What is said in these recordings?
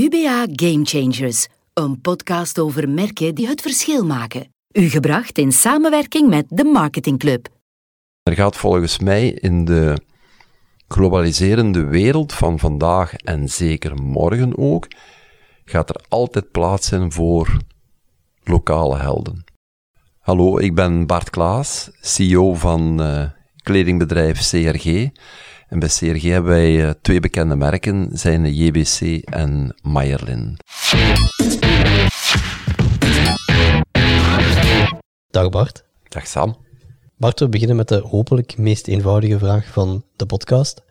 UBA Game Changers, een podcast over merken die het verschil maken. U gebracht in samenwerking met de Marketing Club. Er gaat volgens mij in de globaliserende wereld van vandaag en zeker morgen ook, gaat er altijd plaats zijn voor lokale helden. Hallo, ik ben Bart Klaas, CEO van uh, kledingbedrijf CRG. En bij CRG hebben wij uh, twee bekende merken, zijn de JBC en Mayerlin. Dag Bart. Dag Sam. Bart, we beginnen met de hopelijk meest eenvoudige vraag van de podcast.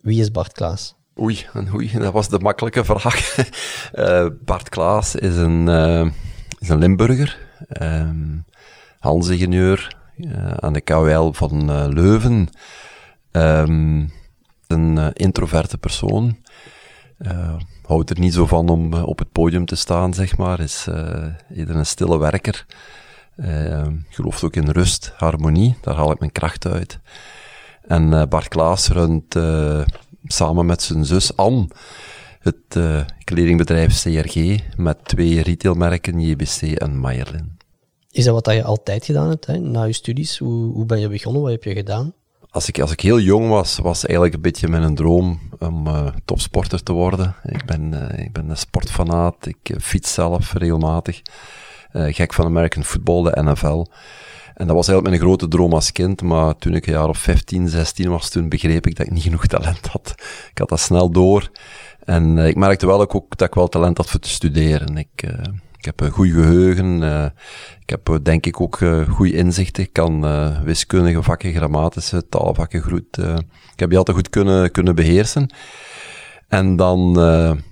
Wie is Bart Klaas? Oei, en oei, dat was de makkelijke vraag. uh, Bart Klaas is een, uh, is een Limburger, um, handelsingenieur uh, aan de KWL van Leuven. Um, een introverte persoon. houdt er niet zo van om op het podium te staan, zeg maar. Is eerder een stille werker. gelooft ook in rust, harmonie. Daar haal ik mijn kracht uit. En Bart Klaas runt samen met zijn zus Anne het uh, kledingbedrijf CRG met twee retailmerken JBC en Mayerlin. Is dat wat je altijd gedaan hebt, hè? na je studies? Hoe, hoe ben je begonnen? Wat heb je gedaan? Als ik, als ik heel jong was, was eigenlijk een beetje mijn droom om uh, topsporter te worden. Ik ben, uh, ik ben een sportfanaat, ik fiets zelf regelmatig. gek van American football, de NFL. En dat was eigenlijk mijn grote droom als kind, maar toen ik een jaar of 15, 16 was, toen begreep ik dat ik niet genoeg talent had. Ik had dat snel door. En ik merkte wel ook, ook, dat ik wel talent had voor te studeren. Ik, ik heb een goed geheugen. Uh, ik heb denk ik ook goede inzichten. Ik kan wiskundige vakken, grammatische taalvakken goed. ik heb die altijd goed kunnen, kunnen beheersen. En dan,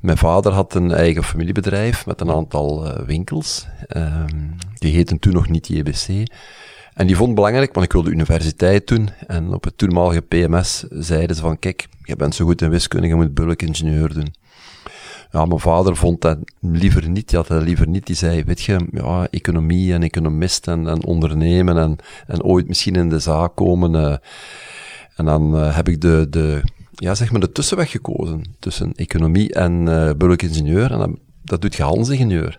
mijn vader had een eigen familiebedrijf met een aantal winkels. Ehm, die heten toen nog niet JBC. En die vond het belangrijk, want ik wilde universiteit doen. En op het toenmalige PMS zeiden ze van, kijk, je bent zo goed in wiskunde, je moet bulkingenieur doen. Ja, mijn vader vond dat liever niet, die had dat liever niet. Die zei, weet je, ja, economie en economist en, en ondernemen en, en ooit misschien in de zaak komen. Uh, en dan uh, heb ik de, de, ja, zeg maar de tussenweg gekozen tussen economie en uh, bulkingenieur. En dat, doet je handelsingenieur.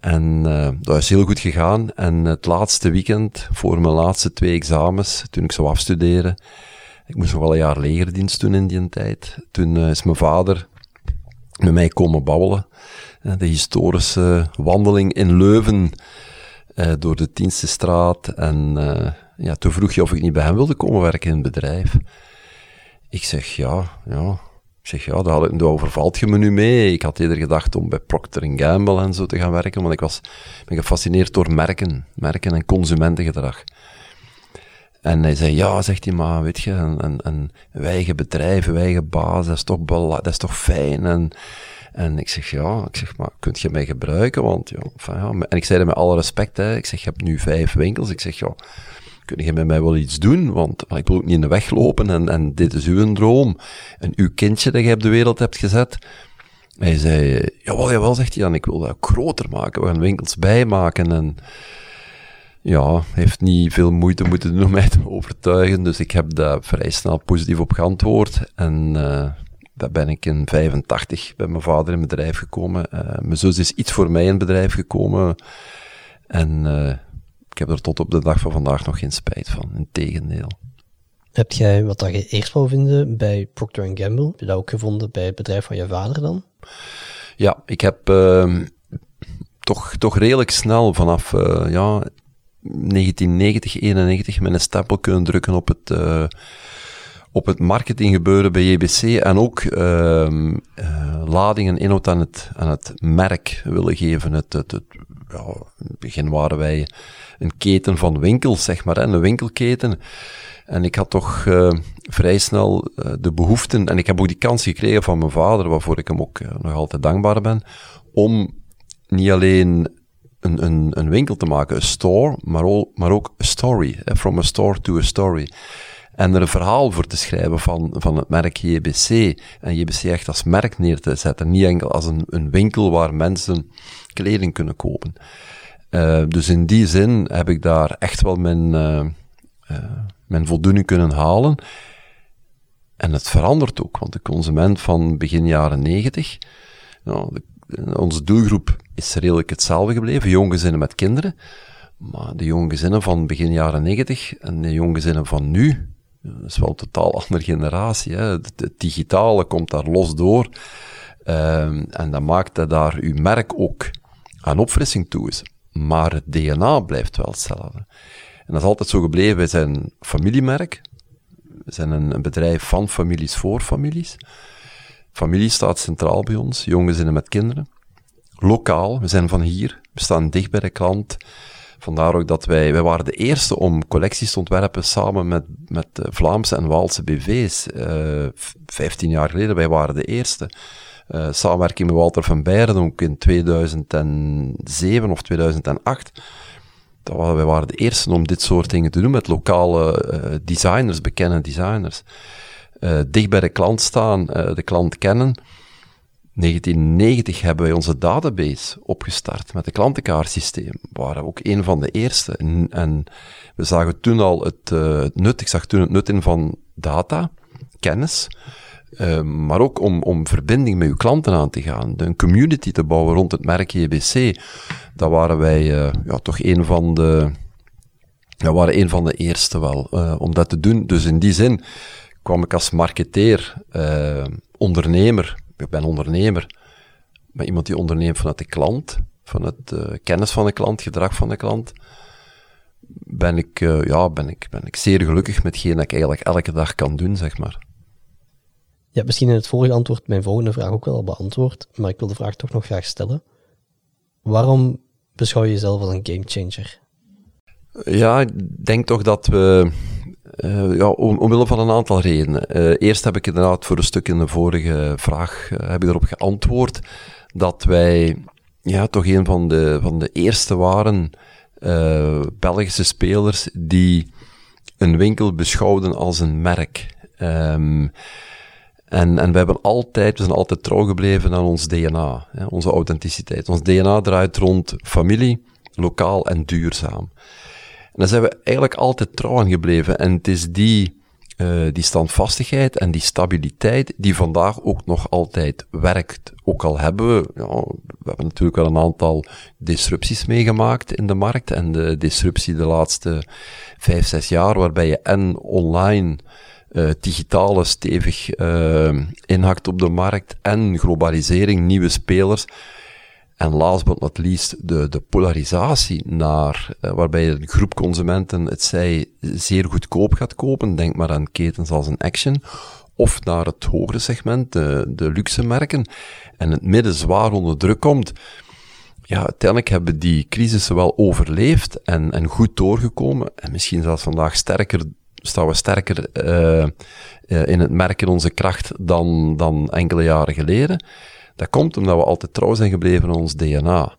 En dat is heel goed gegaan. En het laatste weekend, voor mijn laatste twee examens, toen ik zou afstuderen, ik moest nog wel een jaar legerdienst doen in die tijd. Toen is mijn vader met mij komen babbelen. Uh, de historische wandeling in Leuven door de Tienste straat. En ja, toen vroeg je of ik niet bij hem wilde komen werken in het bedrijf. Ik zeg ja, ja, ik zeg, ja, daar overvalt je me nu mee. Ik had eerder gedacht om bij Procter Gamble en zo te gaan werken, want ik was, ben gefascineerd door merken, merken en consumentengedrag. En hij zei, ja, zegt hij, maar weet je, een, een, een eigen bedrijf, eigen baas, dat is toch, dat is toch fijn. En, en ik zeg, ja, ik zeg, maar kunt je mij gebruiken? Want, ja. En ik zei met alle respect, hè, ik zeg, je hebt nu vijf winkels. Ik zeg, ja, kun je met mij wel iets doen? Want ik wil ook niet in de weg lopen en, en dit is uw droom. En uw kindje dat je op de wereld hebt gezet. Hij zei, jawel, jawel, zegt hij dan, ik wil dat groter maken. We gaan winkels bijmaken en ja, heeft niet veel moeite moeten doen om mij te overtuigen. Dus ik heb daar vrij snel positief op geantwoord. En uh, daar ben ik in 85 bij mijn vader in bedrijf gekomen. Uh, mijn zus is iets voor mij in bedrijf gekomen. En uh, ik heb er tot op de dag van vandaag nog geen spijt van. Integendeel. Heb jij wat dat je eerst wou vinden bij Procter Gamble? Heb je dat ook gevonden bij het bedrijf van je vader dan? Ja, ik heb uh, toch, toch redelijk snel vanaf ja, 1990, 91 mijn stempel kunnen drukken op het, uh, op het marketinggebeuren bij JBC en ook uh, lading en inhoud aan het, aan het merk willen geven. Het, het, het, ja, in het begin waren wij een keten van winkels, zeg maar, hè, een winkelketen. En ik had toch uh, vrij snel de behoeften, en ik heb ook die kans gekregen van mijn vader, waarvoor ik hem ook nog altijd dankbaar ben, om niet alleen een, een, een winkel te maken, een store, maar, ook, maar ook een story, hè, from a store to a story. En er een verhaal voor te schrijven van, van het merk JBC. En JBC echt als merk neer te zetten. Niet enkel als een, een winkel waar mensen kleding kunnen kopen. Uh, dus in die zin heb ik daar echt wel mijn, uh, mijn voldoening kunnen halen. En het verandert ook, want de consument van begin jaren 90 Ja, onze doelgroep is redelijk hetzelfde gebleven, jonge gezinnen met kinderen. Maar de jonge gezinnen van begin jaren 90 en de jonge gezinnen van nu, dat is wel een totaal andere generatie. Hè. Het, digitale komt daar los door. Um, en dat maakt dat daar uw merk ook aan opfrissing toe is. Maar het DNA blijft wel hetzelfde. En dat is altijd zo gebleven. Wij zijn een familiemerk. We zijn een, een bedrijf van families voor families. Familie staat centraal bij ons, jonge gezinnen met kinderen. Lokaal, we zijn van hier, we staan dicht bij de klant. Vandaar ook dat wij, wij waren de eerste om collecties te ontwerpen samen met, met Vlaamse en Waalse BV's. Uh, eh, 15 jaar geleden, wij waren de eerste. Uh, samenwerking met Walter van Beieren, ook in 2007 of 2008. Dat wij waren de eerste om dit soort dingen te doen met lokale uh, designers, bekende designers. dicht bij de klant staan, de klant kennen. 1990 hebben wij onze database opgestart met het klantenkaartsysteem. We waren ook een van de eerste. En, we zagen toen al het, uh, nut, ik zag toen het nut in van data, kennis, uh, maar ook om, om verbinding met uw klanten aan te gaan. Een community te bouwen rond het merk JBC. Dat waren wij uh, ja, toch een van de, ja, waren een van de eerste wel, om dat te doen. Dus in die zin kwam ik als marketeer, ondernemer, ik ben ondernemer, maar iemand die onderneemt vanuit de klant, vanuit de kennis van de klant, gedrag van de klant, ben ik, uh, ja, ben ik, ben ik zeer gelukkig met hetgeen dat ik eigenlijk elke dag kan doen, zeg maar. Ja, misschien in het vorige antwoord mijn volgende vraag ook wel al beantwoord, maar ik wil de vraag toch nog graag stellen. Waarom beschouw je jezelf als een gamechanger? Ja, ik denk toch dat we uh, ja, om, omwille van een aantal redenen. Uh, eerst heb ik inderdaad voor een stuk in de vorige vraag uh, heb ik erop geantwoord dat wij ja, toch een van de, van de eerste waren Belgische spelers die een winkel beschouwden als een merk. Um, en, en we hebben altijd, we zijn altijd trouw gebleven aan ons DNA, hè, onze authenticiteit. Ons DNA draait rond familie, lokaal en duurzaam. Daar zijn we eigenlijk altijd trouw aan gebleven. En het is die, uh, die standvastigheid en die stabiliteit die vandaag ook nog altijd werkt. Ook al hebben we, ja, we hebben natuurlijk wel een aantal disrupties meegemaakt in de markt. En de disruptie de laatste vijf, zes jaar, waarbij je en online uh, digitale stevig uh, inhakt op de markt en globalisering, nieuwe spelers. En last but not least, de, de polarisatie naar, uh, waarbij een groep consumenten het zij zeer goedkoop gaat kopen, denk maar aan ketens als een Action, of naar het hogere segment, de, de luxe merken, en het midden zwaar onder druk komt. Ja, uiteindelijk hebben die crisissen wel overleefd en, en goed doorgekomen, en misschien zelfs vandaag sterker, staan we sterker uh, uh, in het merken onze kracht dan, dan enkele jaren geleden. Dat komt omdat we altijd trouw zijn gebleven aan ons DNA.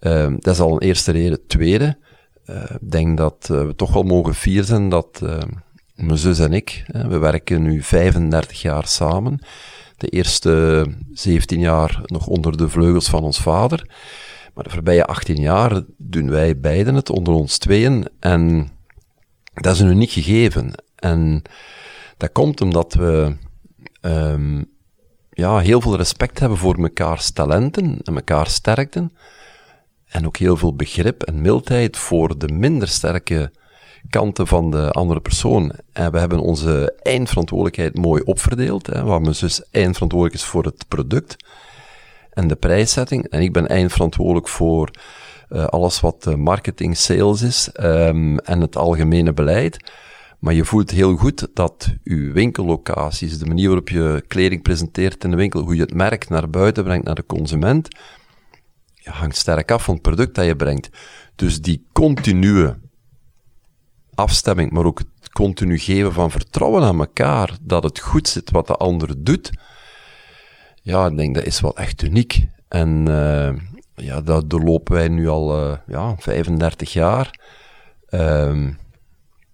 Uh, dat is al een eerste reden. Tweede, uh, ik denk dat uh, we toch wel mogen fier zijn dat ehm, mijn zus en ik, we werken nu 35 jaar samen. De eerste 17 jaar nog onder de vleugels van ons vader. Maar de voorbije 18 jaar doen wij beiden het onder ons tweeën. En dat is een uniek gegeven. En dat komt omdat we um, ja, heel veel respect hebben voor mekaars talenten en mekaars sterkten. En ook heel veel begrip en mildheid voor de minder sterke kanten van de andere persoon. En we hebben onze eindverantwoordelijkheid mooi opverdeeld, hè, waar mijn zus eindverantwoordelijk is voor het product en de prijszetting. En ik ben eindverantwoordelijk voor uh, alles wat marketing, sales is um, en het algemene beleid. Maar je voelt heel goed dat je winkellocaties, de manier waarop je kleding presenteert in de winkel, hoe je het merk naar buiten brengt naar de consument, hangt sterk af van het product dat je brengt. Dus die continue afstemming, maar ook het continu geven van vertrouwen aan elkaar, dat het goed zit wat de ander doet, ja, ik denk dat is wel echt uniek. En uh, ja, dat doorlopen wij nu al uh, ja, 35 jaar. Uh,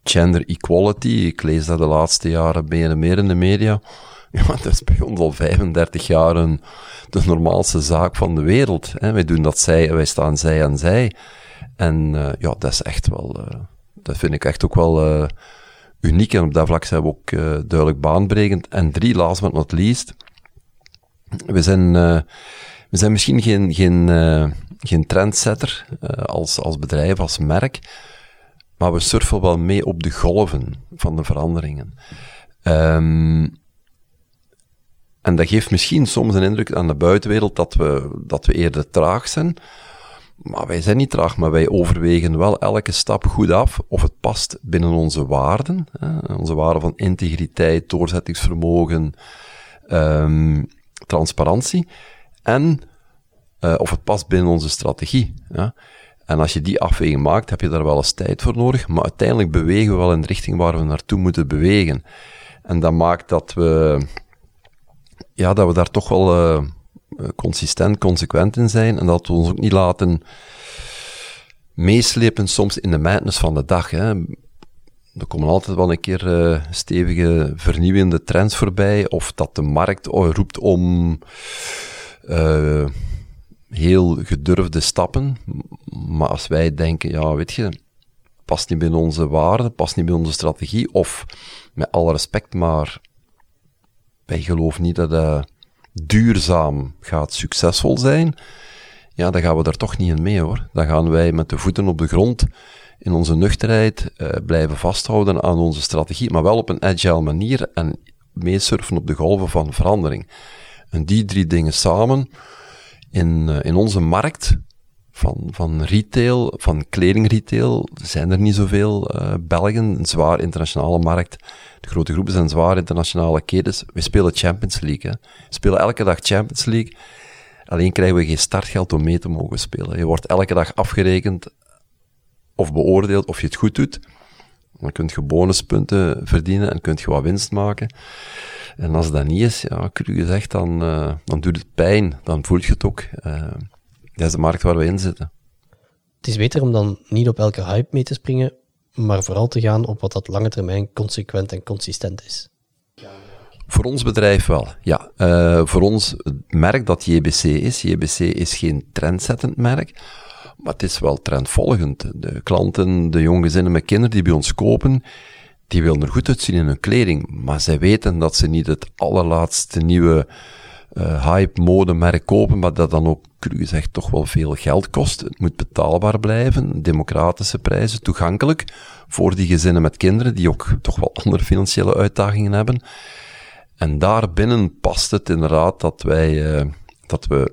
gender equality. Ik lees dat de laatste jaren meer en meer in de media. Ja, dat is bij ons al 35 jaar de normaalste zaak van de wereld. Hè. Wij doen dat zij, wij staan zij aan zij. En uh, ja, dat is echt wel, uh, dat vind ik echt ook wel uh, uniek. En op dat vlak zijn we ook duidelijk baanbrekend. En drie, last but not least, we zijn, We zijn misschien geen, geen, geen trendsetter als, als bedrijf, als merk, maar we surfen wel mee op de golven van de veranderingen. Um, en dat geeft misschien soms een indruk aan de buitenwereld dat we, dat we eerder traag zijn. Maar wij zijn niet traag, maar wij overwegen wel elke stap goed af of het past binnen onze waarden. Hè? Onze waarden van integriteit, doorzettingsvermogen, um, transparantie. En uh, of het past binnen onze strategie. Ja? En als je die afweging maakt, heb je daar wel eens tijd voor nodig. Maar uiteindelijk bewegen we wel in de richting waar we naartoe moeten bewegen. En dat maakt dat we, ja, dat we daar toch wel uh, consistent, consequent in zijn. En dat we ons ook niet laten meeslepen soms in de madness van de dag. Hè. Er komen altijd wel een keer uh, stevige vernieuwende trends voorbij. Of dat de markt roept om uh, heel gedurfde stappen. Maar als wij denken, ja, weet je, past niet binnen onze waarden, past niet binnen onze strategie. Of met alle respect, maar wij geloven niet dat dat duurzaam gaat succesvol zijn. Ja, dan gaan we er toch niet in mee hoor. Dan gaan wij met de voeten op de grond in onze nuchterheid uh, blijven vasthouden aan onze strategie, maar wel op een agile manier en meesurfen op de golven van verandering. En die drie dingen samen in, uh, in onze markt van, van retail, van kledingretail, zijn er niet zoveel uh, Belgen, een zwaar internationale markt. De grote groepen zijn zwaar internationale ketens. We spelen Champions League. We spelen elke dag Champions League. Alleen krijgen we geen startgeld om mee te mogen spelen. Je wordt elke dag afgerekend of beoordeeld of je het goed doet. Dan kun je bonuspunten verdienen en kun je wat winst maken. En als dat niet is, ja, cru gezegd, dan, uh, dan doet het pijn. Dan voel je het ook. Uh, dat is de markt waar we in zitten. Het is beter om dan niet op elke hype mee te springen, maar vooral te gaan op wat dat lange termijn consequent en consistent is. Voor ons bedrijf wel, ja. Uh, voor ons het merk dat JBC is. JBC is geen trendzettend merk, maar het is wel trendvolgend. De klanten, de jonge gezinnen met kinderen die bij ons kopen, die willen er goed uitzien in hun kleding, maar zij weten dat ze niet het allerlaatste nieuwe uh, hype modemerk kopen, maar dat dan ook, cru gezegd, toch wel veel geld kost. Het moet betaalbaar blijven, democratische prijzen, toegankelijk voor die gezinnen met kinderen, die ook toch wel andere financiële uitdagingen hebben. En daarbinnen past het inderdaad dat wij, uh, dat we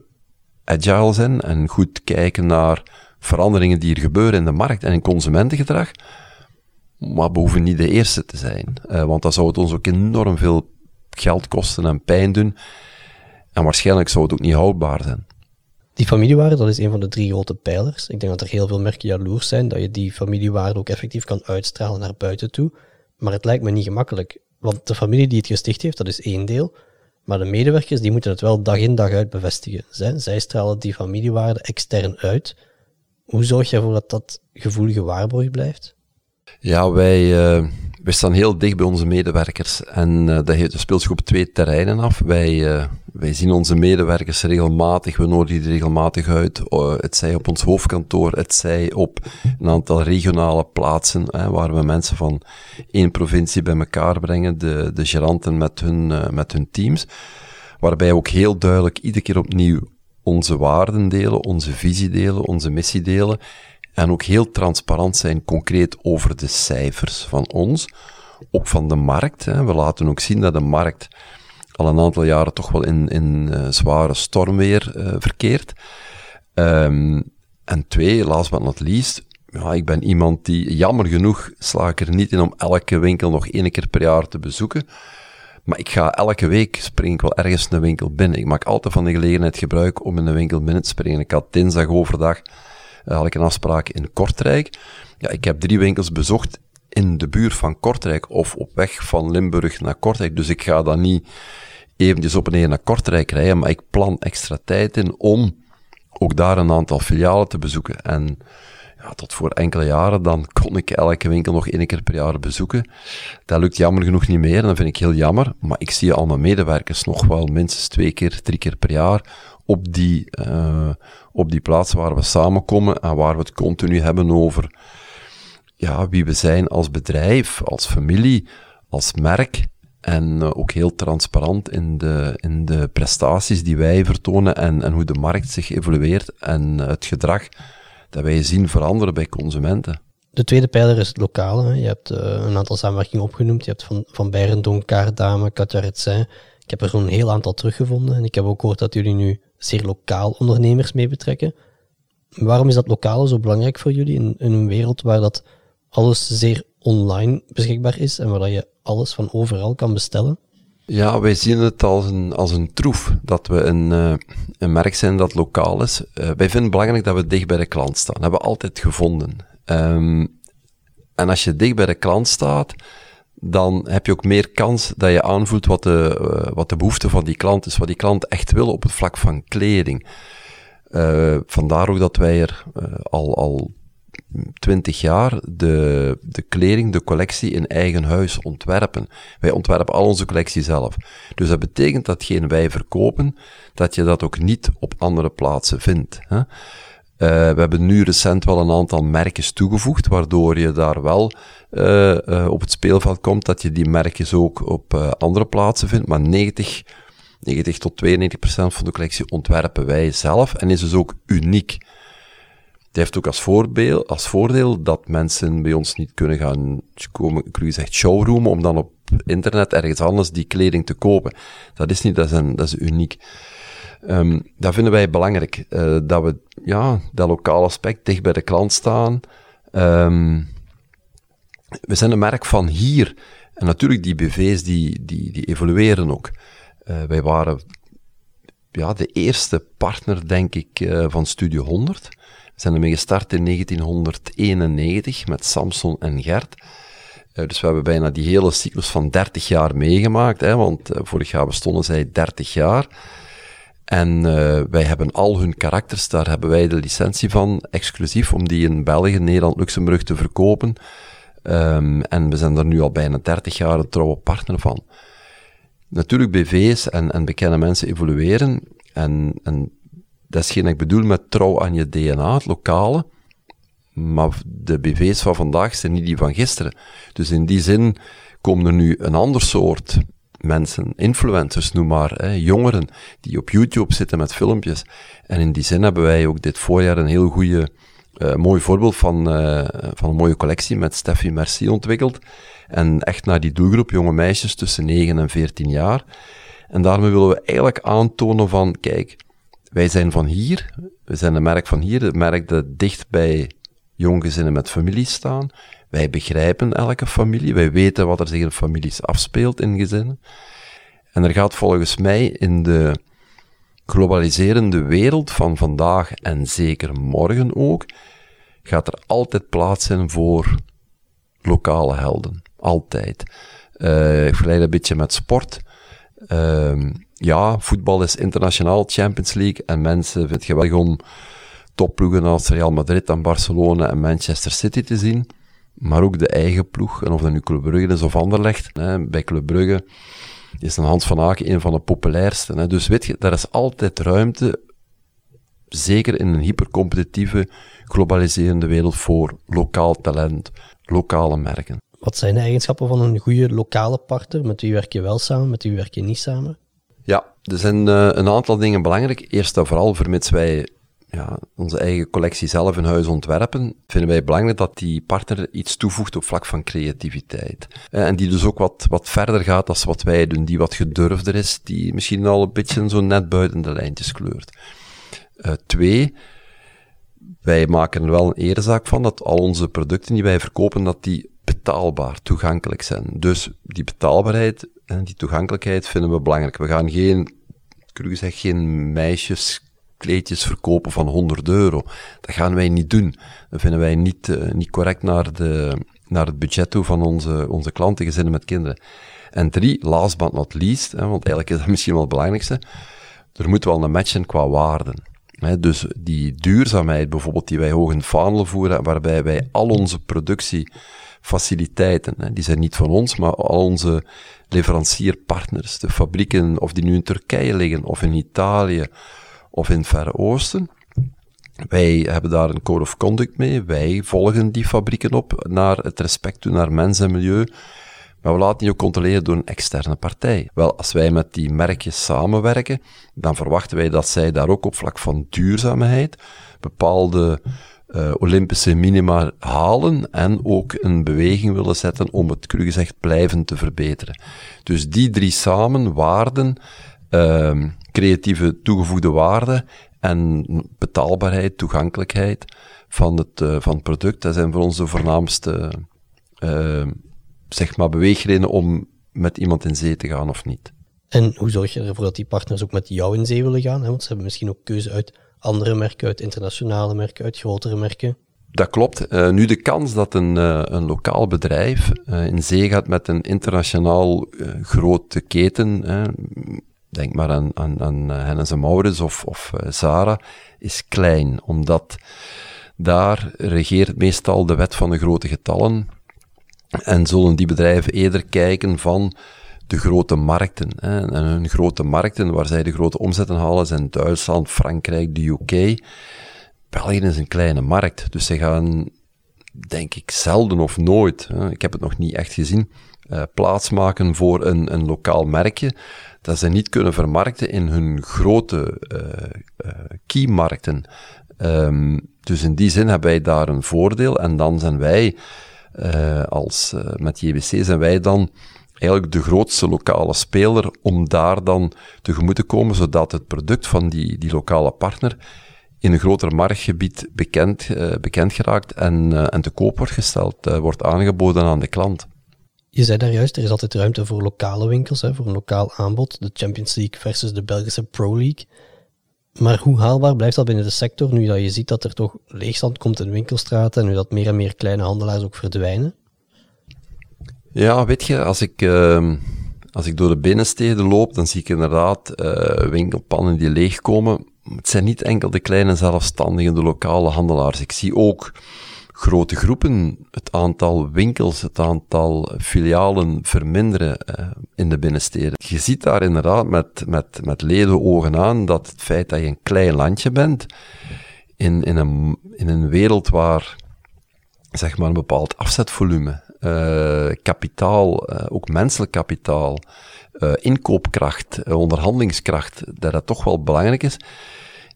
agile zijn en goed kijken naar veranderingen die er gebeuren in de markt en in consumentengedrag. Maar we hoeven niet de eerste te zijn, uh, want dat zou het ons ook enorm veel geld kosten en pijn doen. En waarschijnlijk zou het ook niet houdbaar zijn. Die familiewaarde, dat is een van de drie grote pijlers. Ik denk dat er heel veel merken jaloers zijn dat je die familiewaarde ook effectief kan uitstralen naar buiten toe. Maar het lijkt me niet gemakkelijk. Want de familie die het gesticht heeft, dat is één deel. Maar de medewerkers, die moeten het wel dag in dag uit bevestigen. Zij stralen die familiewaarde extern uit. Hoe zorg je ervoor dat dat gevoel gewaarborgd blijft? Ja, wij, wij staan heel dicht bij onze medewerkers. En uh, dat, speelt zich op twee terreinen af. Wij, uh, wij zien onze medewerkers regelmatig, we nodigen die regelmatig uit. het zij op ons hoofdkantoor, het zij op een aantal regionale plaatsen, hè, waar we mensen van één provincie bij elkaar brengen, de, de geranten met hun, met hun teams. Waarbij ook heel duidelijk iedere keer opnieuw onze waarden delen, onze visie delen, onze missie delen. En ook heel transparant zijn, concreet over de cijfers van ons. Ook van de markt. Hè. We laten ook zien dat de markt al een aantal jaren toch wel in, in uh, zware stormweer uh, verkeert. Um, en twee, last but not least, ja, ik ben iemand die, jammer genoeg, sla ik er niet in om elke winkel nog één keer per jaar te bezoeken. Maar ik ga elke week, spring ik wel ergens een winkel binnen. Ik maak altijd van de gelegenheid gebruik om in een winkel binnen te springen. Ik had dinsdag overdag uh, had ik een afspraak in Kortrijk. Ja, ik heb drie winkels bezocht in de buurt van Kortrijk of op weg van Limburg naar Kortrijk. Dus ik ga dan niet eventjes op en neer naar Kortrijk rijden, maar ik plan extra tijd in om ook daar een aantal filialen te bezoeken. En ja, tot voor enkele jaren, dan kon ik elke winkel nog één keer per jaar bezoeken. Dat lukt jammer genoeg niet meer, en dat vind ik heel jammer. Maar ik zie al mijn medewerkers nog wel minstens twee keer, drie keer per jaar op die, uh, op die plaats waar we samenkomen en waar we het continu hebben over ja, wie we zijn als bedrijf, als familie, als merk En uh, ook heel transparant in de, in de prestaties die wij vertonen en, en hoe de markt zich evolueert en het gedrag dat wij zien veranderen bij consumenten. De tweede pijler is het lokale. Je hebt uh, een aantal samenwerkingen opgenoemd. Je hebt van, van Beirendonk, Kaardame, Katja Retsin. Ik heb er zo'n heel aantal teruggevonden. En ik heb ook gehoord dat jullie nu zeer lokaal ondernemers mee betrekken. Waarom is dat lokale zo belangrijk voor jullie in, in een wereld waar dat alles zeer online beschikbaar is en waar dat je alles van overal kan bestellen? Ja, wij zien het als een, als een troef dat we een, uh, een merk zijn dat lokaal is. Uh, wij vinden het belangrijk dat we dicht bij de klant staan. Dat hebben we altijd gevonden. Um, en als je dicht bij de klant staat, dan heb je ook meer kans dat je aanvoelt wat de, uh, wat de behoefte van die klant is, wat die klant echt wil op het vlak van kleding. vandaar ook dat wij er al, al 20 jaar de, de kleding, de collectie in eigen huis ontwerpen. Wij ontwerpen al onze collectie zelf. Dus dat betekent dat geen wij verkopen, dat je dat ook niet op andere plaatsen vindt. Hè? Uh, we hebben nu recent wel een aantal merkjes toegevoegd, waardoor je daar wel uh, uh, op het speelveld komt, dat je die merkjes ook op andere plaatsen vindt. Maar 90, 90 tot 92 procent van de collectie ontwerpen wij zelf en is dus ook uniek. Het heeft ook als, voorbeeld, als voordeel dat mensen bij ons niet kunnen gaan komen, showroomen, om dan op internet ergens anders die kleding te kopen. Dat is niet, dat is, een, dat is uniek. Um, dat vinden wij belangrijk, uh, dat we ja, dat lokale aspect dicht bij de klant staan. Um, we zijn een merk van hier. En natuurlijk, die BV's die, die, die evolueren ook. Uh, wij waren ja, de eerste partner, denk ik, uh, van Studio 100. Zijn ermee gestart in 1991 met Samson en Gert. Uh, dus we hebben bijna die hele cyclus van 30 jaar meegemaakt, hè, want uh, vorig jaar bestonden zij 30 jaar. En uh, wij hebben al hun karakters, daar hebben wij de licentie van, exclusief, om die in België, Nederland, Luxemburg te verkopen. Um, en we zijn er nu al bijna 30 jaar een trouwe partner van. Natuurlijk, BV's en, en bekende mensen evolueren. En, en dat is geen ik bedoel met trouw aan je DNA, het lokale. Maar de BV's van vandaag zijn niet die van gisteren. Dus in die zin komen er nu een ander soort mensen, influencers noem maar, jongeren, die op YouTube zitten met filmpjes. En in die zin hebben wij ook dit voorjaar een heel goede, uh, mooi voorbeeld van, uh, van een mooie collectie met Steffi Merci ontwikkeld. En echt naar die doelgroep, jonge meisjes tussen 9 en 14 jaar. En daarmee willen we eigenlijk aantonen van, kijk, wij zijn van hier, we zijn een merk van hier, het merk dat dicht bij jonggezinnen met families staan. Wij begrijpen elke familie, wij weten wat er zich in families afspeelt in gezinnen. En er gaat volgens mij in de globaliserende wereld van vandaag en zeker morgen ook, gaat er altijd plaats zijn voor lokale helden. Altijd. Uh, ik vergelijk een beetje met sport. Uh, ja, voetbal is internationaal Champions League en mensen vinden het geweldig om topploegen als Real Madrid en Barcelona en Manchester City te zien. Maar ook de eigen ploeg, en of dat nu Club Brugge is of Anderlecht. Hè, bij Club Brugge is een Hans van Aken een van de populairste. Hè. Dus weet je, daar is altijd ruimte, zeker in een hypercompetitieve, globaliserende wereld, voor lokaal talent, lokale merken. Wat zijn de eigenschappen van een goede lokale partner? Met wie werk je wel samen, met wie werk je niet samen? Ja, er zijn uh, een aantal dingen belangrijk. Eerst en vooral, vermits wij ja, onze eigen collectie zelf in huis ontwerpen, vinden wij belangrijk dat die partner iets toevoegt op vlak van creativiteit. Uh, en die dus ook wat, wat verder gaat dan wat wij doen, die wat gedurfder is, die misschien al een beetje zo net buiten de lijntjes kleurt. Uh, twee, wij maken er wel een eerzaak van dat al onze producten die wij verkopen, dat die betaalbaar, toegankelijk zijn. Dus die betaalbaarheid en die toegankelijkheid vinden we belangrijk. We gaan geen, ik gezegd, geen meisjeskleedjes verkopen van 100 euro. Dat gaan wij niet doen. Dat vinden wij niet, uh, niet correct naar, de, naar het budget toe van onze, onze klanten, gezinnen met kinderen. En drie, last but not least, hè, want eigenlijk is dat misschien wel het belangrijkste, er moet wel een match zijn qua waarden. He, dus die duurzaamheid bijvoorbeeld die wij hoog in voeren, waarbij wij al onze productiefaciliteiten, hè, die zijn niet van ons, maar al onze leverancierpartners, de fabrieken, of die nu in Turkije liggen, of in Italië, of in het Verre Oosten. Wij hebben daar een code of conduct mee. Wij volgen die fabrieken op naar het respect toe naar mens en milieu. Maar we laten die ook controleren door een externe partij. Wel, als wij met die merkjes samenwerken, dan verwachten wij dat zij daar ook op vlak van duurzaamheid bepaalde uh, Olympische minima halen en ook een beweging willen zetten om het, cru gezegd, blijvend te verbeteren. Dus die drie samen, waarden, uh, creatieve toegevoegde waarde en betaalbaarheid, toegankelijkheid van het, uh, van het product, dat zijn voor ons de voornaamste uh, zeg maar beweegredenen om met iemand in zee te gaan of niet. En hoe zorg je ervoor dat die partners ook met jou in zee willen gaan? Hè? Want ze hebben misschien ook keuze uit andere merken, uit internationale merken, uit grotere merken. Dat klopt. Uh, nu de kans dat een, uh, een lokaal bedrijf uh, in zee gaat met een internationaal grote keten, denk maar aan, aan, aan Hennes of, of Zara, is klein. Omdat daar regeert meestal de wet van de grote getallen. En zullen die bedrijven eerder kijken van de grote markten. Hè. En hun grote markten, waar zij de grote omzetten halen, zijn Duitsland, Frankrijk, de UK. België is een kleine markt, dus ze gaan, denk ik, zelden of nooit, hè, ik heb het nog niet echt gezien, uh, plaatsmaken voor een, een lokaal merkje dat ze niet kunnen vermarkten in hun grote uh, uh, keymarkten. Um, dus in die zin hebben wij daar een voordeel en dan zijn wij als met JBC zijn wij dan eigenlijk de grootste lokale speler om daar dan tegemoet te komen, zodat het product van die, die lokale partner in een groter marktgebied bekend, uh, bekend geraakt en, uh, en te koop wordt gesteld, uh, wordt aangeboden aan de klant. Je zei daar juist, er is altijd ruimte voor lokale winkels, hè, voor een lokaal aanbod. De Champions League versus de Belgische Pro League. Maar hoe haalbaar blijft dat binnen de sector, nu dat je ziet dat er toch leegstand komt in winkelstraten en nu dat meer en meer kleine handelaars ook verdwijnen? Ja, weet je, als ik, uh, als ik door de binnensteden loop, dan zie ik inderdaad uh, winkelpannen die leegkomen. Het zijn niet enkel de kleine zelfstandigen, de lokale handelaars. Ik zie ook grote groepen het aantal winkels, het aantal filialen verminderen uh, in de binnensteden. Je ziet daar inderdaad met, met, met ledenogen aan dat het feit dat je een klein landje bent, in, in, een, in een wereld waar zeg maar een bepaald afzetvolume uh, kapitaal, uh, ook menselijk kapitaal, uh, inkoopkracht, onderhandelingskracht, dat dat toch wel belangrijk is,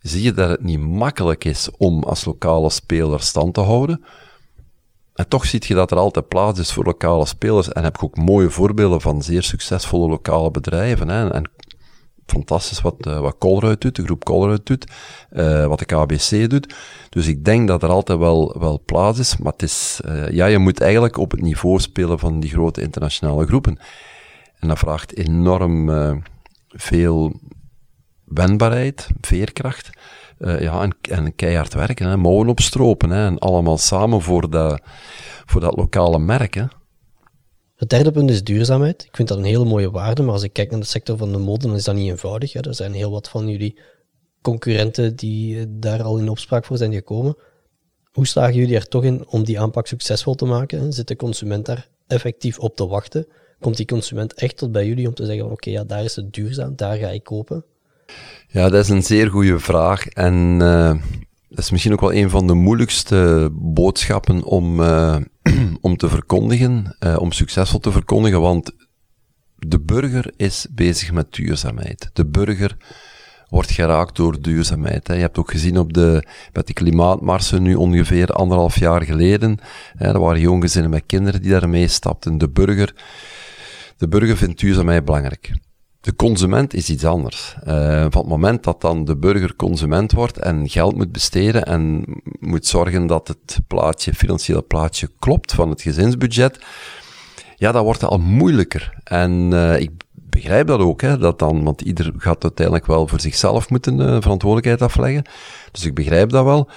zie je dat het niet makkelijk is om als lokale speler stand te houden. En toch zie je dat er altijd plaats is voor lokale spelers. En heb ik ook mooie voorbeelden van zeer succesvolle lokale bedrijven. Hè. En fantastisch wat, uh, wat Colruyt doet, de groep Colruyt doet, uh, wat de KBC doet. Dus ik denk dat er altijd wel, wel plaats is, maar het is, uh, ja, je moet eigenlijk op het niveau spelen van die grote internationale groepen. En dat vraagt enorm veel wendbaarheid, veerkracht, ja, en, en keihard werken, hè, mouwen opstropen, hè, en allemaal samen voor dat, voor dat lokale merk, hè. Het derde punt is duurzaamheid. Ik vind dat een hele mooie waarde, maar als ik kijk naar de sector van de mode, dan is dat niet eenvoudig. Er zijn heel wat van jullie concurrenten die eh, daar al in opspraak voor zijn gekomen. Hoe slagen jullie er toch in om die aanpak succesvol te maken? Zit de consument daar effectief op te wachten? Komt die consument echt tot bij jullie om te zeggen: oké, ja, daar is het duurzaam, daar ga ik kopen? Ja, dat is een zeer goede vraag. En uh, dat is misschien ook wel een van de moeilijkste boodschappen om, uh, om te verkondigen, uh, om succesvol te verkondigen, want de burger is bezig met duurzaamheid. De burger wordt geraakt door duurzaamheid. Je hebt ook gezien op de, met de klimaatmarsen nu ongeveer anderhalf jaar geleden, hè, er waren jonge gezinnen met kinderen die daarmee stapten. De burger, de burger vindt duurzaamheid belangrijk. De consument is iets anders. Uh, van het moment dat dan de burger consument wordt en geld moet besteden en moet zorgen dat het plaatje, financiële plaatje klopt van het gezinsbudget, ja, dat wordt al moeilijker. En uh, ik begrijp dat ook, hè, dat dan, want ieder gaat uiteindelijk wel voor zichzelf moeten uh, verantwoordelijkheid afleggen. Dus ik begrijp dat wel.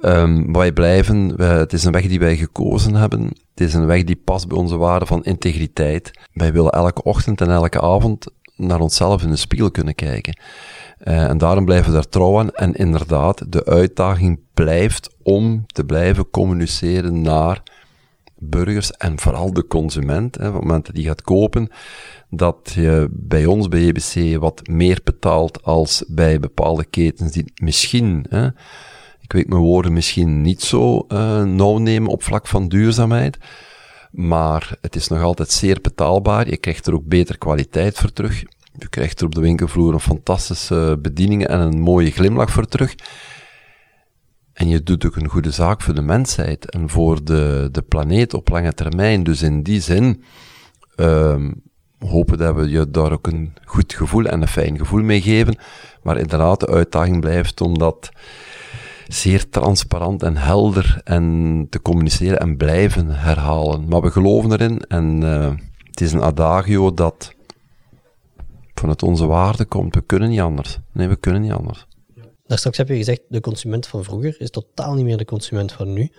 Um, wij blijven, het is een weg die wij gekozen hebben. Het is een weg die past bij onze waarde van integriteit. Wij willen elke ochtend en elke avond naar onszelf in de spiegel kunnen kijken. Uh, en daarom blijven we daar trouw aan. En inderdaad, de uitdaging blijft om te blijven communiceren naar burgers en vooral de consument. Hè, op het moment dat die gaat kopen, dat je bij ons, bij EBC, wat meer betaalt als bij bepaalde ketens die misschien, hè, ik weet mijn woorden misschien niet zo uh, nauw nemen op vlak van duurzaamheid. Maar het is nog altijd zeer betaalbaar. Je krijgt er ook beter kwaliteit voor terug. Je krijgt er op de winkelvloer een fantastische bediening en een mooie glimlach voor terug. En je doet ook een goede zaak voor de mensheid en voor de, de planeet op lange termijn. Dus in die zin um, hopen dat we je daar ook een goed gevoel en een fijn gevoel mee geven. Maar inderdaad, de uitdaging blijft om dat zeer transparant en helder en te communiceren en blijven herhalen. Maar we geloven erin en uh, het is een adagio dat vanuit onze waarde komt. We kunnen niet anders. Nee, we kunnen niet anders. Daar straks heb je gezegd, de consument van vroeger is totaal niet meer de consument van nu.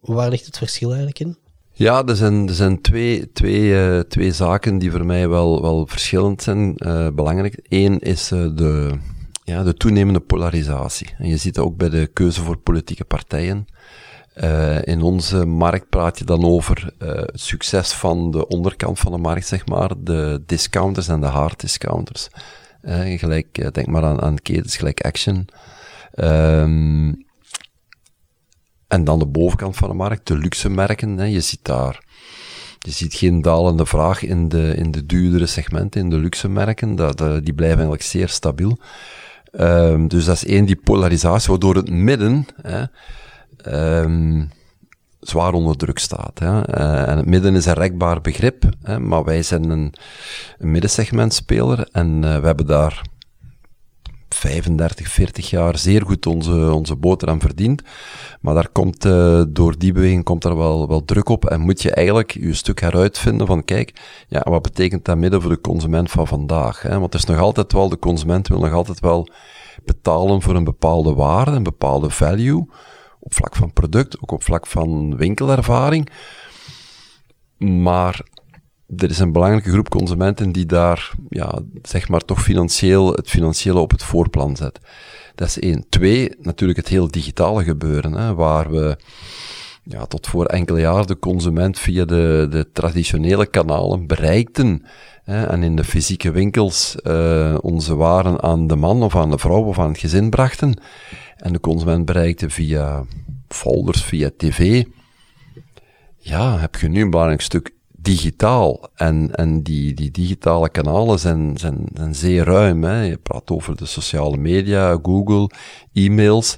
Waar ligt het verschil eigenlijk in? Ja, er zijn, er zijn twee, twee, uh, twee zaken die voor mij wel, wel verschillend zijn, uh, belangrijk. Eén is uh, de, ja, de toenemende polarisatie. En je ziet dat ook bij de keuze voor politieke partijen. in onze markt praat je dan over het succes van de onderkant van de markt, zeg maar, de discounters en de hard discounters. gelijk, denk maar aan, aan ketens, gelijk Action. Um, en dan de bovenkant van de markt, de luxe merken. Hè. Je ziet daar, je ziet geen dalende vraag in de, in de duurdere segmenten, in de luxe merken. Dat, die blijven eigenlijk zeer stabiel. Um, dus dat is één, die polarisatie, waardoor het midden hè, um, zwaar onder druk staat. Hè. Uh, en het midden is een rekbaar begrip, hè, maar wij zijn een, middensegmentspeler en uh, we hebben daar 35, 40 jaar zeer goed onze, onze boterham verdiend. Maar daar komt, uh, door die beweging komt er wel, wel druk op en moet je eigenlijk je stuk heruitvinden van kijk, ja, wat betekent dat midden voor de consument van vandaag? Hè? Want het is nog altijd wel, de consument wil nog altijd wel betalen voor een bepaalde waarde, een bepaalde value, op vlak van product, ook op vlak van winkelervaring. Maar er is een belangrijke groep consumenten die daar, ja, zeg maar toch financieel, het financiële op het voorplan zet. Dat is één. Twee, natuurlijk het heel digitale gebeuren, hè, waar we, ja, tot voor enkele jaren de consument via de, de traditionele kanalen bereikten. Hè, en in de fysieke winkels uh, onze waren aan de man of aan de vrouw of aan het gezin brachten. En de consument bereikte via folders, via tv. Ja, heb je nu een belangrijk stuk digitaal. En, en die, die digitale kanalen zijn, zijn, zijn zeer ruim. Hè. Je praat over de sociale media, Google, e-mails.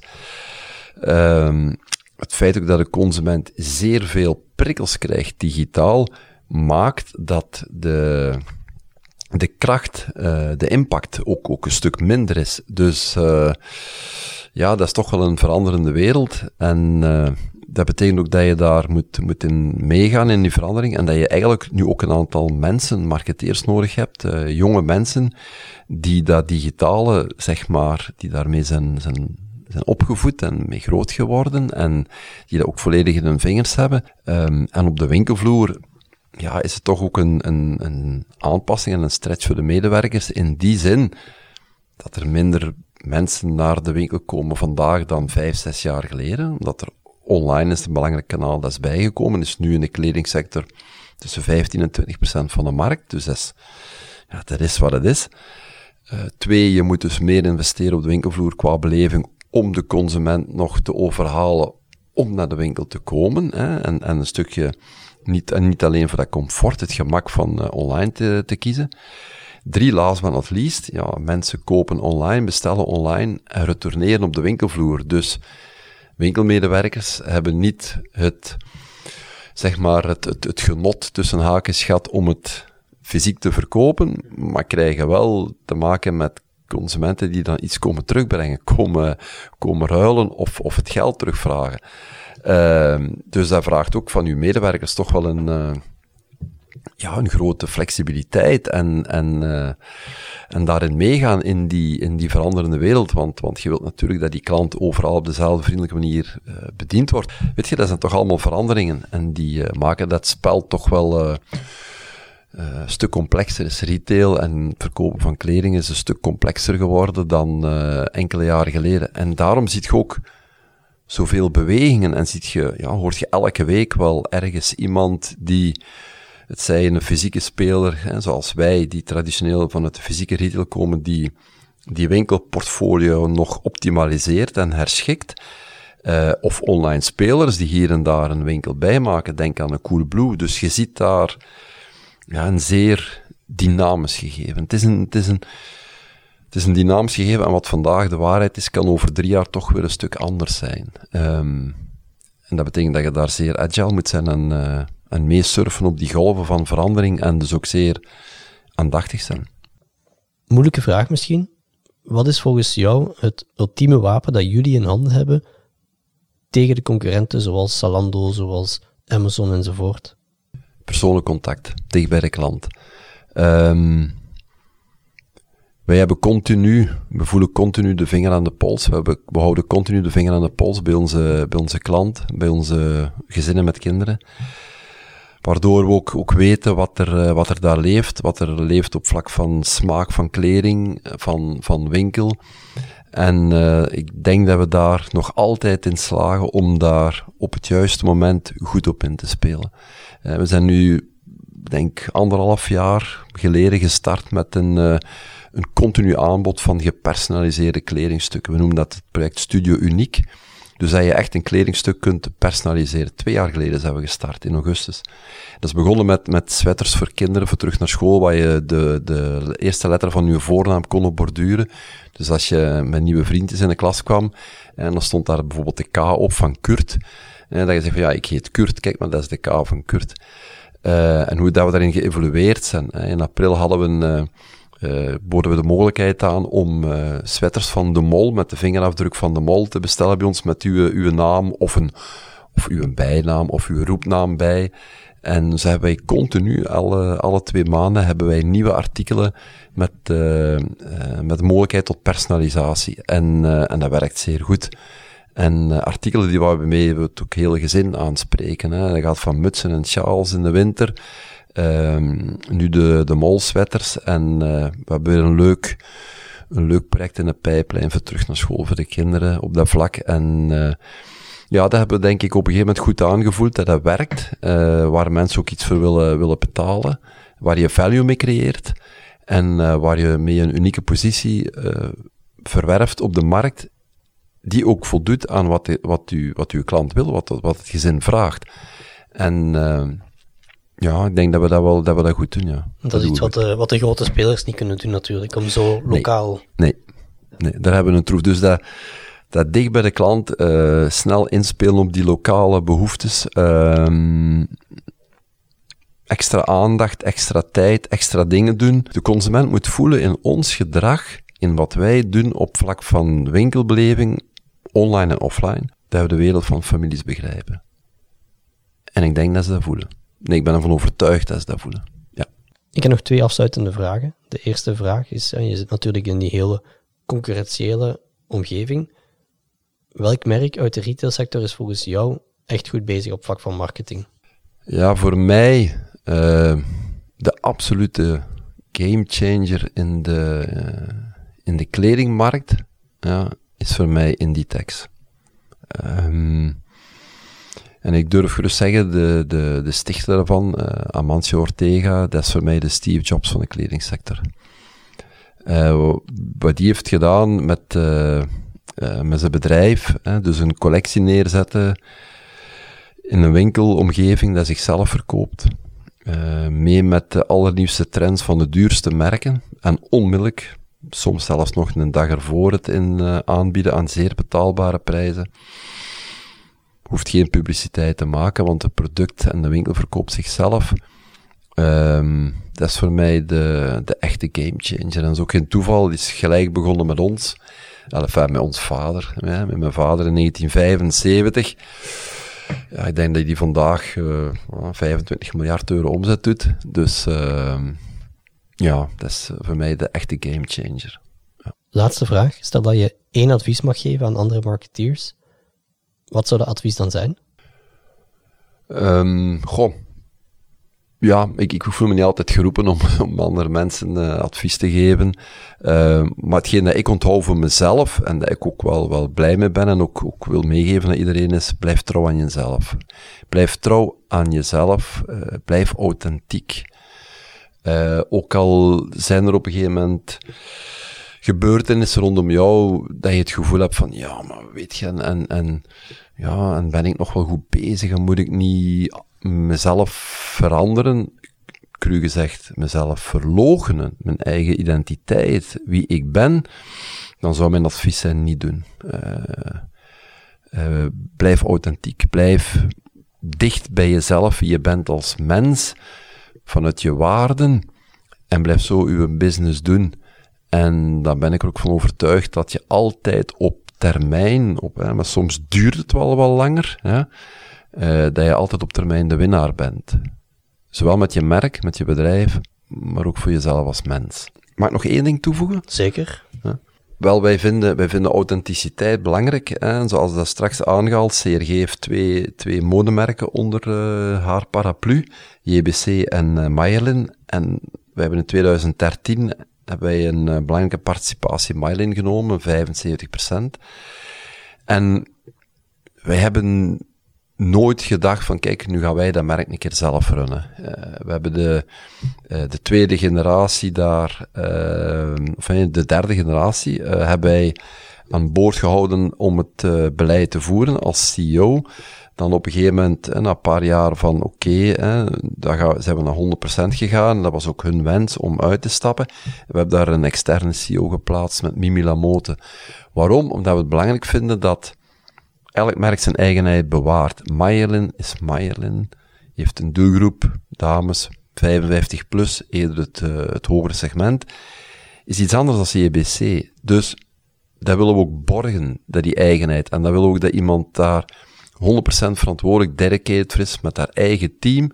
Um, het feit ook dat de consument zeer veel prikkels krijgt digitaal, maakt dat de, de kracht, uh, de impact ook, ook een stuk minder is. Dus uh, ja, dat is toch wel een veranderende wereld. En uh, dat betekent ook dat je daar moet, moet in meegaan in die verandering en dat je eigenlijk nu ook een aantal mensen, marketeers nodig hebt, uh, jonge mensen, die dat digitale, zeg maar, die daarmee zijn, zijn, zijn opgevoed en mee groot geworden en die dat ook volledig in hun vingers hebben. Um, en op de winkelvloer, ja, is het toch ook een, een, een aanpassing en een stretch voor de medewerkers in die zin dat er minder mensen naar de winkel komen vandaag dan vijf, zes jaar geleden, omdat er online is een belangrijk kanaal dat is bijgekomen, is nu in de kledingsector tussen 15 en 20 procent van de markt. Dus dat is, ja, dat is wat het is. Uh, twee, je moet dus meer investeren op de winkelvloer qua beleving om de consument nog te overhalen om naar de winkel te komen. Hè, en, en een stukje, niet, en niet alleen voor dat comfort, het gemak van uh, online te, te kiezen. Drie, last but not least, ja, mensen kopen online, bestellen online en retourneren op de winkelvloer. Dus winkelmedewerkers hebben niet het, zeg maar, het, het, het genot tussen haakjes gehad om het fysiek te verkopen, maar krijgen wel te maken met consumenten die dan iets komen terugbrengen, komen, komen ruilen of, of het geld terugvragen. Uh, dus dat vraagt ook van uw medewerkers toch wel een, uh, ja, een grote flexibiliteit en, en, uh, en daarin meegaan in die, in die veranderende wereld. Want, want je wilt natuurlijk dat die klant overal op dezelfde vriendelijke manier uh, bediend wordt. Weet je, dat zijn toch allemaal veranderingen en die uh, maken dat spel toch wel een stuk complexer. Is retail en verkopen van kleding is een stuk complexer geworden dan enkele jaren geleden. En daarom ziet je ook zoveel bewegingen en ziet je, ja, hoort je elke week wel ergens iemand die het zij een fysieke speler, hè, zoals wij, die traditioneel vanuit de fysieke retail komen, die die winkelportfolio nog optimaliseert en herschikt. Uh, of online spelers die hier en daar een winkel bijmaken. Denk aan een Coolblue. Dus je ziet daar ja, een zeer dynamisch gegeven. Het is een, het is een, het is een dynamisch gegeven en wat vandaag de waarheid is, kan over drie jaar toch weer een stuk anders zijn. Um, en dat betekent dat je daar zeer agile moet zijn en, uh, en meesurfen op die golven van verandering en dus ook zeer aandachtig zijn. Moeilijke vraag misschien. Wat is volgens jou het ultieme wapen dat jullie in handen hebben tegen de concurrenten zoals Zalando, zoals Amazon enzovoort? Persoonlijk contact, dicht bij de klant. Um, wij hebben continu, we voelen continu de vinger aan de pols. We, hebben, we houden continu de vinger aan de pols bij onze, bij onze klant, bij onze gezinnen met kinderen. Waardoor we ook, ook weten wat er, eh, wat er daar leeft, wat er leeft op vlak van smaak, van kleding, van, van winkel. En uh, ik denk dat we daar nog altijd in slagen om daar op het juiste moment goed op in te spelen. We zijn nu, denk anderhalf jaar geleden gestart met een, een continu aanbod van gepersonaliseerde kledingstukken. We noemen dat het project Studio Uniek. Dus dat je echt een kledingstuk kunt personaliseren. Twee jaar geleden zijn we gestart, in augustus. Dat is begonnen met, met sweaters voor kinderen, voor terug naar school, waar je de, de eerste letter van je voornaam kon op borduren. Dus als je met nieuwe vriendjes in de klas kwam, en dan stond daar bijvoorbeeld de K op van Kurt, en dat je zegt van ja, ik heet Kurt, kijk maar, dat is de K van Kurt. Uh, en hoe dat we daarin geëvolueerd zijn. In april hadden we een... Uh, uh, boden we de mogelijkheid aan om uh, sweaters van de mol met de vingerafdruk van de mol te bestellen bij ons met uw, uw naam of een of uw bijnaam of uw roepnaam bij. En zo hebben wij continu, alle, alle twee maanden, hebben wij nieuwe artikelen met, uh, met de mogelijkheid tot personalisatie. En, en dat werkt zeer goed. En artikelen die we mee we het ook hele gezin aanspreken. Hè. Dat gaat van mutsen en sjaals in de winter Um, nu de, de molswetters en uh, we hebben weer een leuk, een leuk project in de pijplijn voor terug naar school voor de kinderen op dat vlak. En uh, ja, dat hebben we denk ik op een gegeven moment goed aangevoeld dat dat werkt, uh, waar mensen ook iets voor willen, willen betalen, waar je value mee creëert en waar je mee een unieke positie verwerft op de markt die ook voldoet aan wat, wat, u, wat uw klant wil, wat, wat het gezin vraagt. En ja, ik denk dat we dat wel dat we dat goed doen, ja. Dat, dat is iets wat de, wat de grote spelers niet kunnen doen natuurlijk, om zo lokaal... Nee, nee, daar hebben we een troef. Dus dat, dat dicht bij de klant, uh, snel inspelen op die lokale behoeftes, uh, extra aandacht, extra tijd, extra dingen doen. De consument moet voelen in ons gedrag, in wat wij doen op vlak van winkelbeleving, online en offline, dat we de wereld van families begrijpen. En ik denk dat ze dat voelen. Nee, ik ben ervan overtuigd dat ze dat voelen. Ja. Ik heb nog twee afsluitende vragen. De eerste vraag is, je zit natuurlijk in die hele concurrentiële omgeving. Welk merk uit de retailsector is volgens jou echt goed bezig op vlak van marketing? Ja, voor mij uh, de absolute gamechanger in de, uh, in de kledingmarkt ja, is voor mij Inditex. Um, en ik durf gerust zeggen, de, de, de stichter daarvan, uh, Amancio Ortega, dat is voor mij de Steve Jobs van de kledingsector. Uh, wat die heeft gedaan met, uh, met zijn bedrijf, dus een collectie neerzetten in een winkelomgeving dat zichzelf verkoopt. mee met de allernieuwste trends van de duurste merken en onmiddellijk, soms zelfs nog een dag ervoor het in aanbieden aan zeer betaalbare prijzen hoeft geen publiciteit te maken, want het product en de winkel verkoopt zichzelf. Um, dat is voor mij de, de echte gamechanger. En dat is ook geen toeval, die is gelijk begonnen met ons. Enfin, met ons vader, met mijn vader in 1975. Ja, ik denk dat hij vandaag uh, eh, 25 miljard euro omzet doet. Dus uh, ja, dat is voor mij de echte gamechanger. Ja. Laatste vraag. Stel dat je één advies mag geven aan andere marketeers. Wat zou de advies dan zijn? Um, goh. Ja, ik, ik voel me niet altijd geroepen om, om andere mensen uh, advies te geven. Uh, maar hetgeen dat ik onthoud voor mezelf en dat ik ook wel, wel blij mee ben en ook, ook wil meegeven aan iedereen is, blijf trouw aan jezelf. Blijf trouw aan jezelf, uh, blijf authentiek. ook al zijn er op een gegeven moment gebeurtenissen rondom jou, dat je het gevoel hebt van, ja, maar weet je, en, en, ja, en ben ik nog wel goed bezig en moet ik niet mezelf veranderen? Cru gezegd, mezelf verloochenen, mijn eigen identiteit, wie ik ben, dan zou mijn advies zijn niet doen. Uh, uh, blijf authentiek, blijf dicht bij jezelf, wie je bent als mens, vanuit je waarden, en blijf zo uw business doen. En daar ben ik er ook van overtuigd dat je altijd op termijn, op, hè, maar soms duurt het wel wat langer, hè, uh, dat je altijd op termijn de winnaar bent. Zowel met je merk, met je bedrijf, maar ook voor jezelf als mens. Mag ik nog één ding toevoegen? Zeker. Wel, wij vinden, wij vinden authenticiteit belangrijk. Hè? Zoals dat straks aangehaald, CRG heeft twee, twee modemerken onder uh, haar paraplu, JBC en uh. En we hebben in 2013 hebben wij een uh, belangrijke participatie Mayerlin genomen, 75%. En wij hebben nooit gedacht van, kijk, nu gaan wij dat merk een keer zelf runnen. Uh, we hebben de, uh, de tweede generatie daar, uh, of de derde generatie, hebben wij aan boord gehouden om het beleid te voeren als CEO. Dan op een gegeven moment, na een paar jaar van oké, okay, daar zijn we naar 100% gegaan. Dat was ook hun wens om uit te stappen. We hebben daar een externe CEO geplaatst met Mimi Lamote. Waarom? Omdat we het belangrijk vinden dat elk merk zijn eigenheid bewaart. Mayerlin is Mayerlin. Je heeft een doelgroep, dames, 55 plus, eerder het, uh, het hogere segment. Is iets anders dan CBC. Dus dat willen we ook borgen, dat die eigenheid. En dat willen we ook dat iemand daar 100% verantwoordelijk, dedicated voor is, met haar eigen team.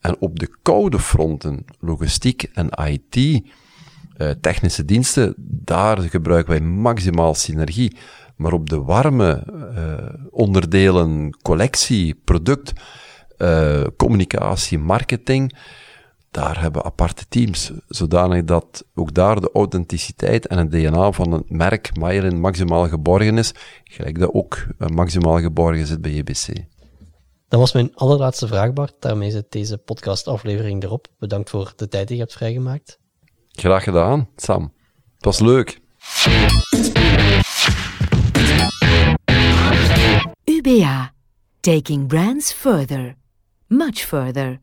En op de koude fronten, logistiek en IT, uh, technische diensten, daar gebruiken wij maximaal synergie. Maar op de warme uh, onderdelen, collectie, product, uh, communicatie, marketing, daar hebben we aparte teams. Zodanig dat ook daar de authenticiteit en het DNA van het merk Mailen maximaal geborgen is. Gelijk dat ook uh, maximaal geborgen zit bij JBC. Dat was mijn allerlaatste vraag, Bart. Daarmee zit deze podcastaflevering erop. Bedankt voor de tijd die je hebt vrijgemaakt. Graag gedaan, Sam. Het was leuk. UBA. Taking brands further. Much further.